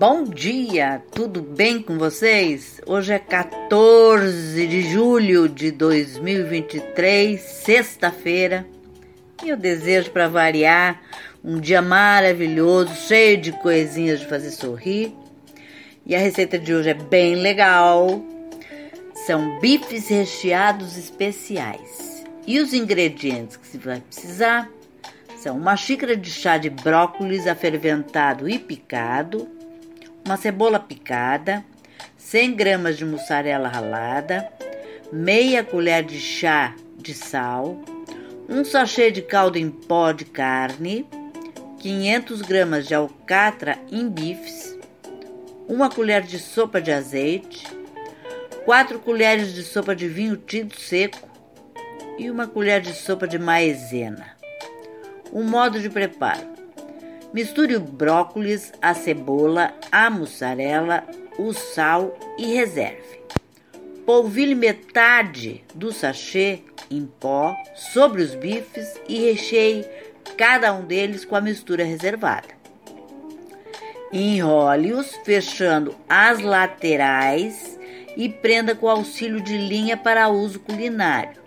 Bom dia, tudo bem com vocês? Hoje é 14 de julho de 2023, sexta-feira, e eu desejo para variar um dia maravilhoso, cheio de coisinhas de fazer sorrir. E a receita de hoje é bem legal. São bifes recheados especiais. E os ingredientes que você vai precisar são uma xícara de chá de brócolis aferventado e picado, uma cebola picada, 100 gramas de mussarela ralada, meia colher de chá de sal, um sachê de caldo em pó de carne, 500 gramas de alcatra em bifes, uma colher de sopa de azeite, 4 colheres de sopa de vinho tinto seco e uma colher de sopa de maizena. O modo de preparo: misture o brócolis, a cebola, a mussarela, o sal e reserve. Polvilhe metade do sachê em pó sobre os bifes e recheie cada um deles com a mistura reservada. Enrole-os fechando as laterais e prenda com auxílio de linha para uso culinário.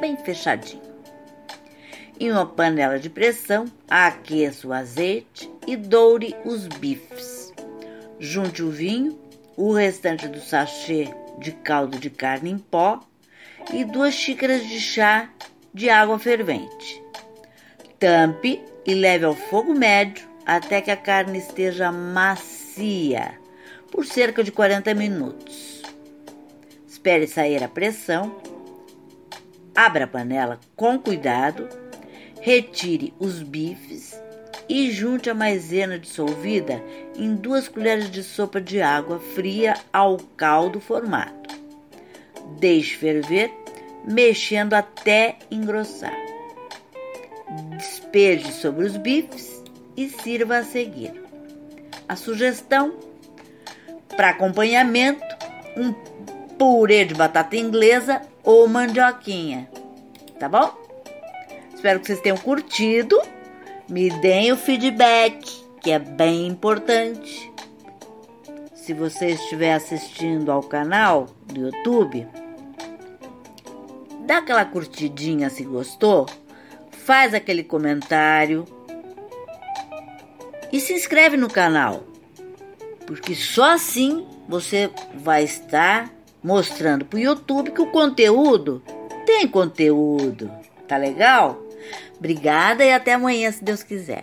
Bem fechadinho. Em uma panela de pressão, aqueça o azeite e doure os bifes. Junte o vinho, o restante do sachê de caldo de carne em pó e duas xícaras de chá de água fervente. Tampe e leve ao fogo médio até que a carne esteja macia, por cerca de 40 minutos. Espere sair a pressão. Abra a panela com cuidado Retire os bifes e junte a maisena dissolvida em duas colheres de sopa de água fria ao caldo formado. Deixe ferver, mexendo até engrossar. Despeje sobre os bifes e sirva a seguir. A sugestão para acompanhamento: um purê de batata inglesa ou mandioquinha. Tá bom? Espero que vocês tenham curtido. Me deem o feedback, que é bem importante. Se você estiver assistindo ao canal do YouTube, dá aquela curtidinha se gostou, faz aquele comentário e se inscreve no canal, porque só assim você vai estar mostrando para o YouTube que o conteúdo tem conteúdo. Tá legal? Obrigada e até amanhã, se Deus quiser.